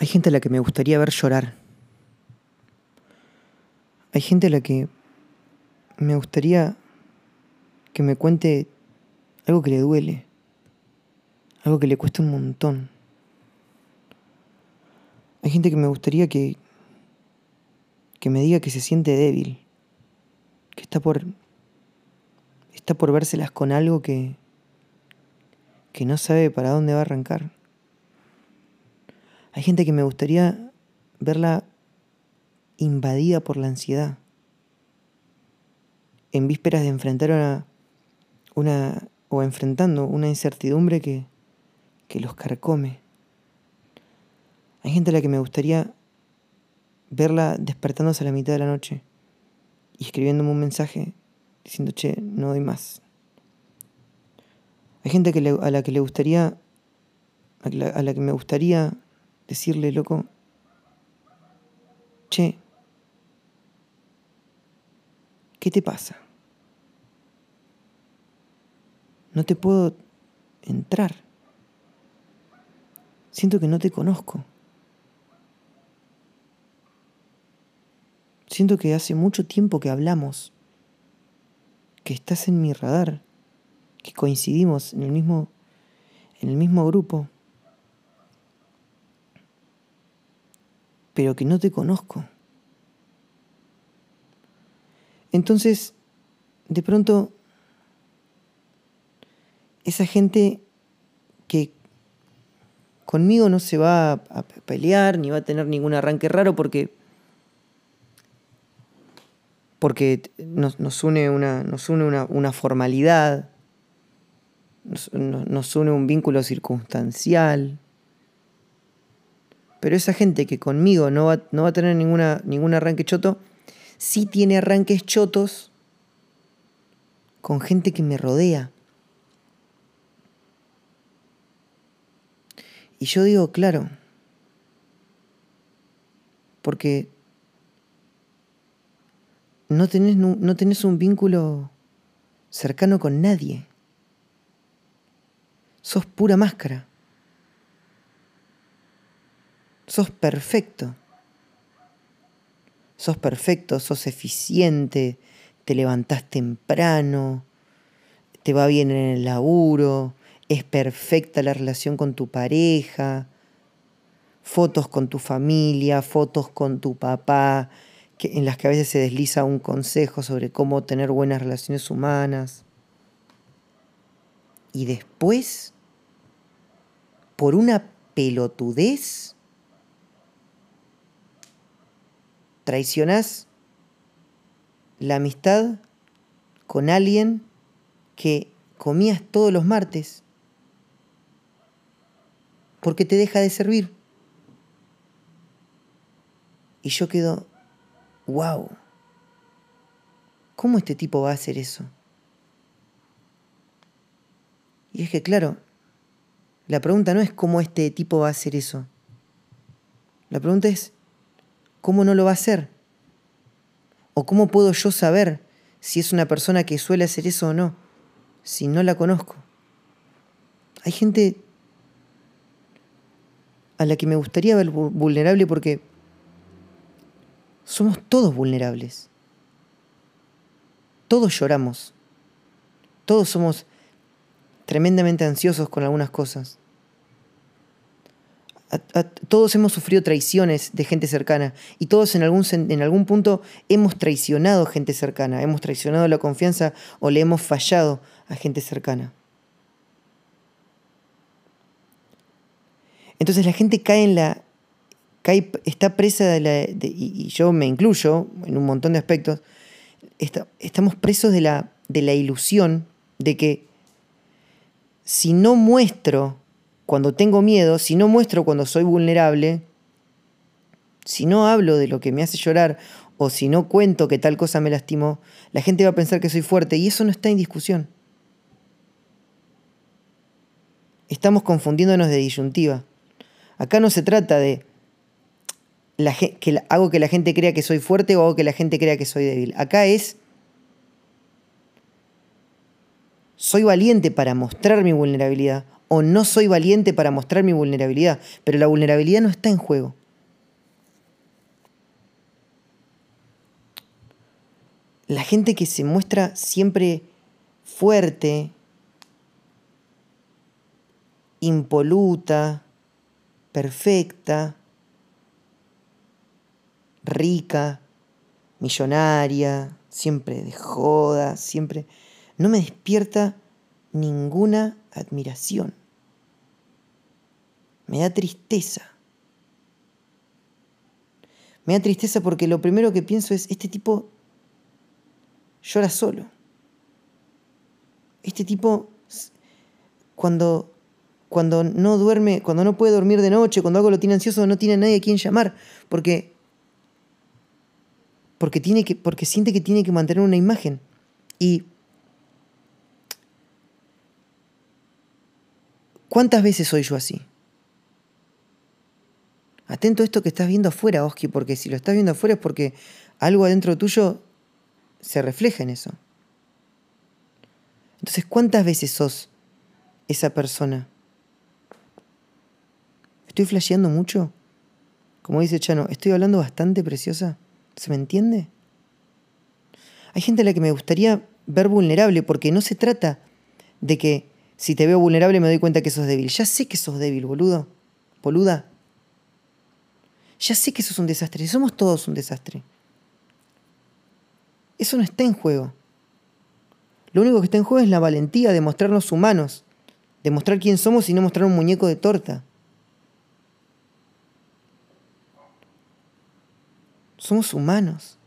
Hay gente a la que me gustaría ver llorar. Hay gente a la que me gustaría que me cuente algo que le duele, algo que le cuesta un montón. Hay gente que me gustaría que que me diga que se siente débil, que está por está por vérselas con algo que que no sabe para dónde va a arrancar. Hay gente que me gustaría verla invadida por la ansiedad, en vísperas de enfrentar una, una o enfrentando una incertidumbre que, que los carcome. Hay gente a la que me gustaría verla despertándose a la mitad de la noche y escribiéndome un mensaje diciendo, che, no doy más. Hay gente a la que le gustaría, a la, que me gustaría decirle, loco, che, ¿qué te pasa? No te puedo entrar. Siento que no te conozco. Siento que hace mucho tiempo que hablamos, que estás en mi radar que coincidimos en el mismo, en el mismo grupo, pero que no te conozco. Entonces, de pronto, esa gente que conmigo no se va a pelear ni va a tener ningún arranque raro porque porque nos, une, una, nos une una formalidad, nos, une un vínculo circunstancial. Pero esa gente que conmigo no va, no va a tener ninguna, ningún arranque choto, sí tiene arranques chotos con gente que me rodea. Y yo digo, claro, porque no tenés, no tenés un vínculo cercano con nadie sos pura máscara. Sos perfecto. Sos perfecto, sos eficiente, te levantás temprano, te va bien en el laburo, es perfecta la relación con tu pareja, fotos con tu familia, fotos con tu papá, que, en las que a veces se desliza un consejo sobre cómo tener buenas relaciones humanas. Y después, por una pelotudez, traicionás la amistad con alguien que comías todos los martes porque te deja de servir. Y yo quedo, wow, ¿cómo este tipo va a hacer eso? Y es que, claro, la pregunta no es cómo este tipo va a hacer eso. La pregunta es, ¿cómo no lo va a hacer? ¿O cómo puedo yo saber si es una persona que suele hacer eso o no, si no la conozco? Hay gente a la que me gustaría ver vulnerable porque somos todos vulnerables. Todos lloramos. Todos somos tremendamente ansiosos con algunas cosas. Todos hemos sufrido traiciones de gente cercana y todos en algún, en algún punto hemos traicionado gente cercana, hemos traicionado la confianza o le hemos fallado a gente cercana. Entonces la gente cae en la. Cae, está presa de la. y, yo me incluyo en un montón de aspectos. estamos presos de la, de la ilusión de que si no muestro cuando tengo miedo, si no muestro cuando soy vulnerable, si no hablo de lo que me hace llorar o si no cuento que tal cosa me lastimó, la gente va a pensar que soy fuerte y eso no está en discusión. Estamos confundiéndonos de disyuntiva. Acá no se trata de que hago que la gente crea que soy fuerte o hago que la gente crea que soy débil. Acá es soy valiente para mostrar mi vulnerabilidad o no soy valiente para mostrar mi vulnerabilidad, pero la vulnerabilidad no está en juego. La gente que se muestra siempre fuerte, impoluta, perfecta, rica, millonaria, siempre de joda, siempre... No me despierta ninguna admiración. Me da tristeza. Me da tristeza porque lo primero que pienso es, este tipo llora solo. Este tipo, cuando, cuando no duerme, cuando no puede dormir de noche, cuando algo lo tiene ansioso, no tiene nadie a quien llamar, porque porque, tiene que, porque siente que tiene que mantener una imagen. Y ¿cuántas veces soy yo así? Atento a esto que estás viendo afuera, Oski, porque si lo estás viendo afuera es porque algo adentro tuyo se refleja en eso. Entonces, ¿cuántas veces sos esa persona? ¿Estoy flasheando mucho? Como dice Chano, ¿estoy hablando bastante preciosa? ¿Se me entiende? Hay gente a la que me gustaría ver vulnerable porque no se trata de que si te veo vulnerable me doy cuenta que sos débil. Ya sé que sos débil, boludo. Boluda. Ya sé que sos un desastre. Somos todos un desastre. Eso no está en juego. Lo único que está en juego es la valentía de mostrarnos humanos, de mostrar quién somos y no mostrar un muñeco de torta. Somos humanos.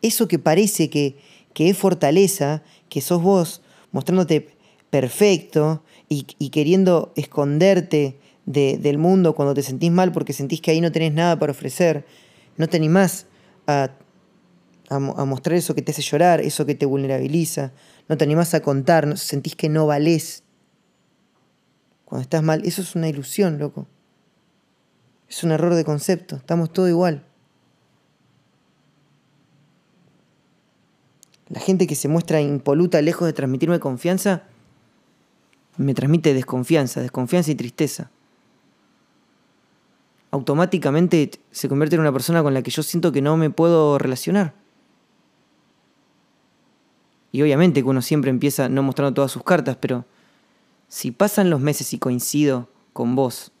Eso que parece que, es fortaleza, que sos vos mostrándote perfecto y, queriendo esconderte del mundo cuando te sentís mal porque sentís que ahí no tenés nada para ofrecer, no te animás a, a, mostrar eso que te hace llorar, eso que te vulnerabiliza, no te animás a contar, sentís que no valés. Cuando estás mal, eso es una ilusión, loco. Es un error de concepto, estamos todos igual. La gente que se muestra impoluta lejos de transmitirme confianza, me transmite desconfianza, desconfianza y tristeza. Automáticamente se convierte en una persona con la que yo siento que no me puedo relacionar. Y obviamente que uno siempre empieza no mostrando todas sus cartas, pero si pasan los meses y coincido con vos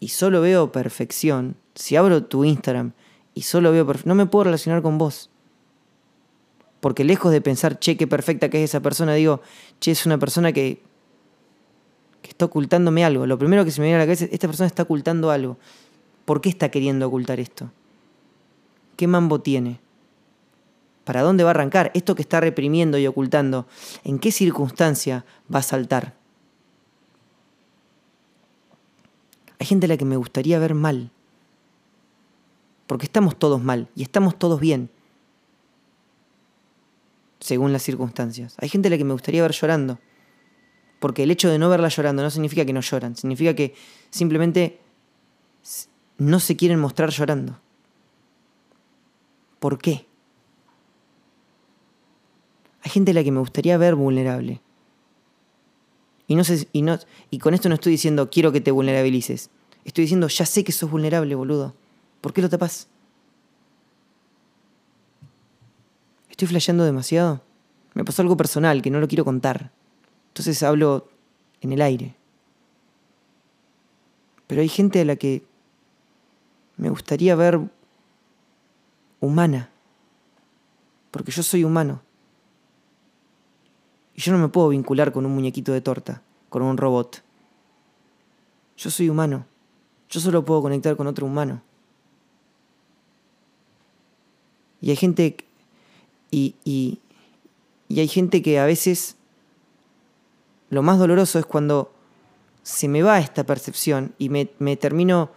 y solo veo perfección, si abro tu Instagram y solo veo perfección, no me puedo relacionar con vos. Porque lejos de pensar, che, qué perfecta que es esa persona, digo, che, es una persona que, que está ocultándome algo. Lo primero que se me viene a la cabeza es, esta persona está ocultando algo. ¿Por qué está queriendo ocultar esto? ¿Qué mambo tiene? ¿Para dónde va a arrancar? Esto que está reprimiendo y ocultando, ¿en qué circunstancia va a saltar? Hay gente a la que me gustaría ver mal. Porque estamos todos mal y estamos todos bien. Según las circunstancias. Hay gente a la que me gustaría ver llorando. Porque el hecho de no verla llorando no significa que no lloran. Significa que simplemente no se quieren mostrar llorando. ¿Por qué? Hay gente a la que me gustaría ver vulnerable. Y, no sé, y, no, y con esto no estoy diciendo quiero que te vulnerabilices. Estoy diciendo ya sé que sos vulnerable, boludo. ¿Por qué lo tapas? ¿Estoy flasheando demasiado? Me pasó algo personal que no lo quiero contar. Entonces hablo en el aire. Pero hay gente a la que me gustaría ver humana. Porque yo soy humano. Y yo no me puedo vincular con un muñequito de torta, con un robot. Yo soy humano. Yo solo puedo conectar con otro humano. Y hay gente. Y, y, hay gente que a veces. Lo más doloroso es cuando se me va esta percepción y me, me termino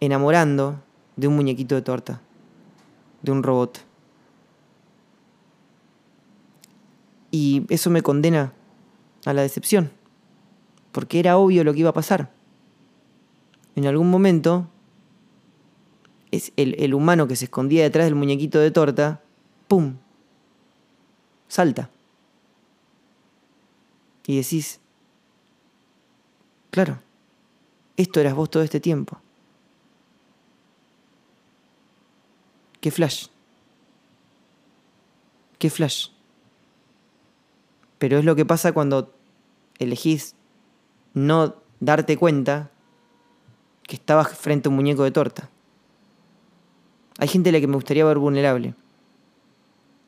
enamorando de un muñequito de torta, de un robot. Y eso me condena a la decepción, porque era obvio lo que iba a pasar. En algún momento, es el, humano que se escondía detrás del muñequito de torta, ¡pum! Salta. Y decís, claro, esto eras vos todo este tiempo. ¿Qué flash? ¿Qué flash? Pero es lo que pasa cuando elegís no darte cuenta que estabas frente a un muñeco de torta. Hay gente a la que me gustaría ver vulnerable.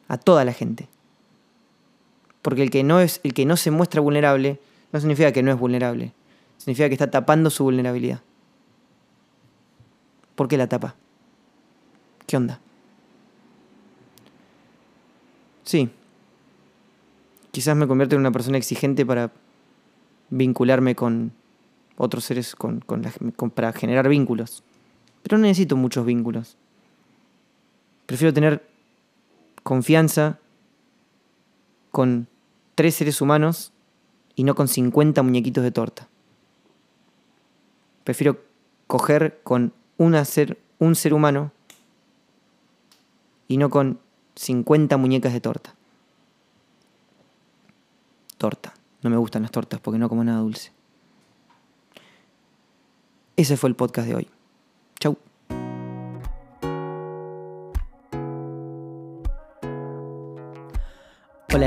A toda la gente. Porque el que no es, el que no se muestra vulnerable, no significa que no es vulnerable. Significa que está tapando su vulnerabilidad. ¿Por qué la tapa? ¿Qué onda? Sí. Quizás me convierto en una persona exigente para vincularme con otros seres, con, para generar vínculos. Pero no necesito muchos vínculos. Prefiero tener confianza con tres seres humanos y no con 50 muñequitos de torta. Prefiero coger con ser, un ser humano y no con 50 muñecas de torta. Torta. No me gustan las tortas porque no como nada dulce. Ese fue el podcast de hoy. Chau.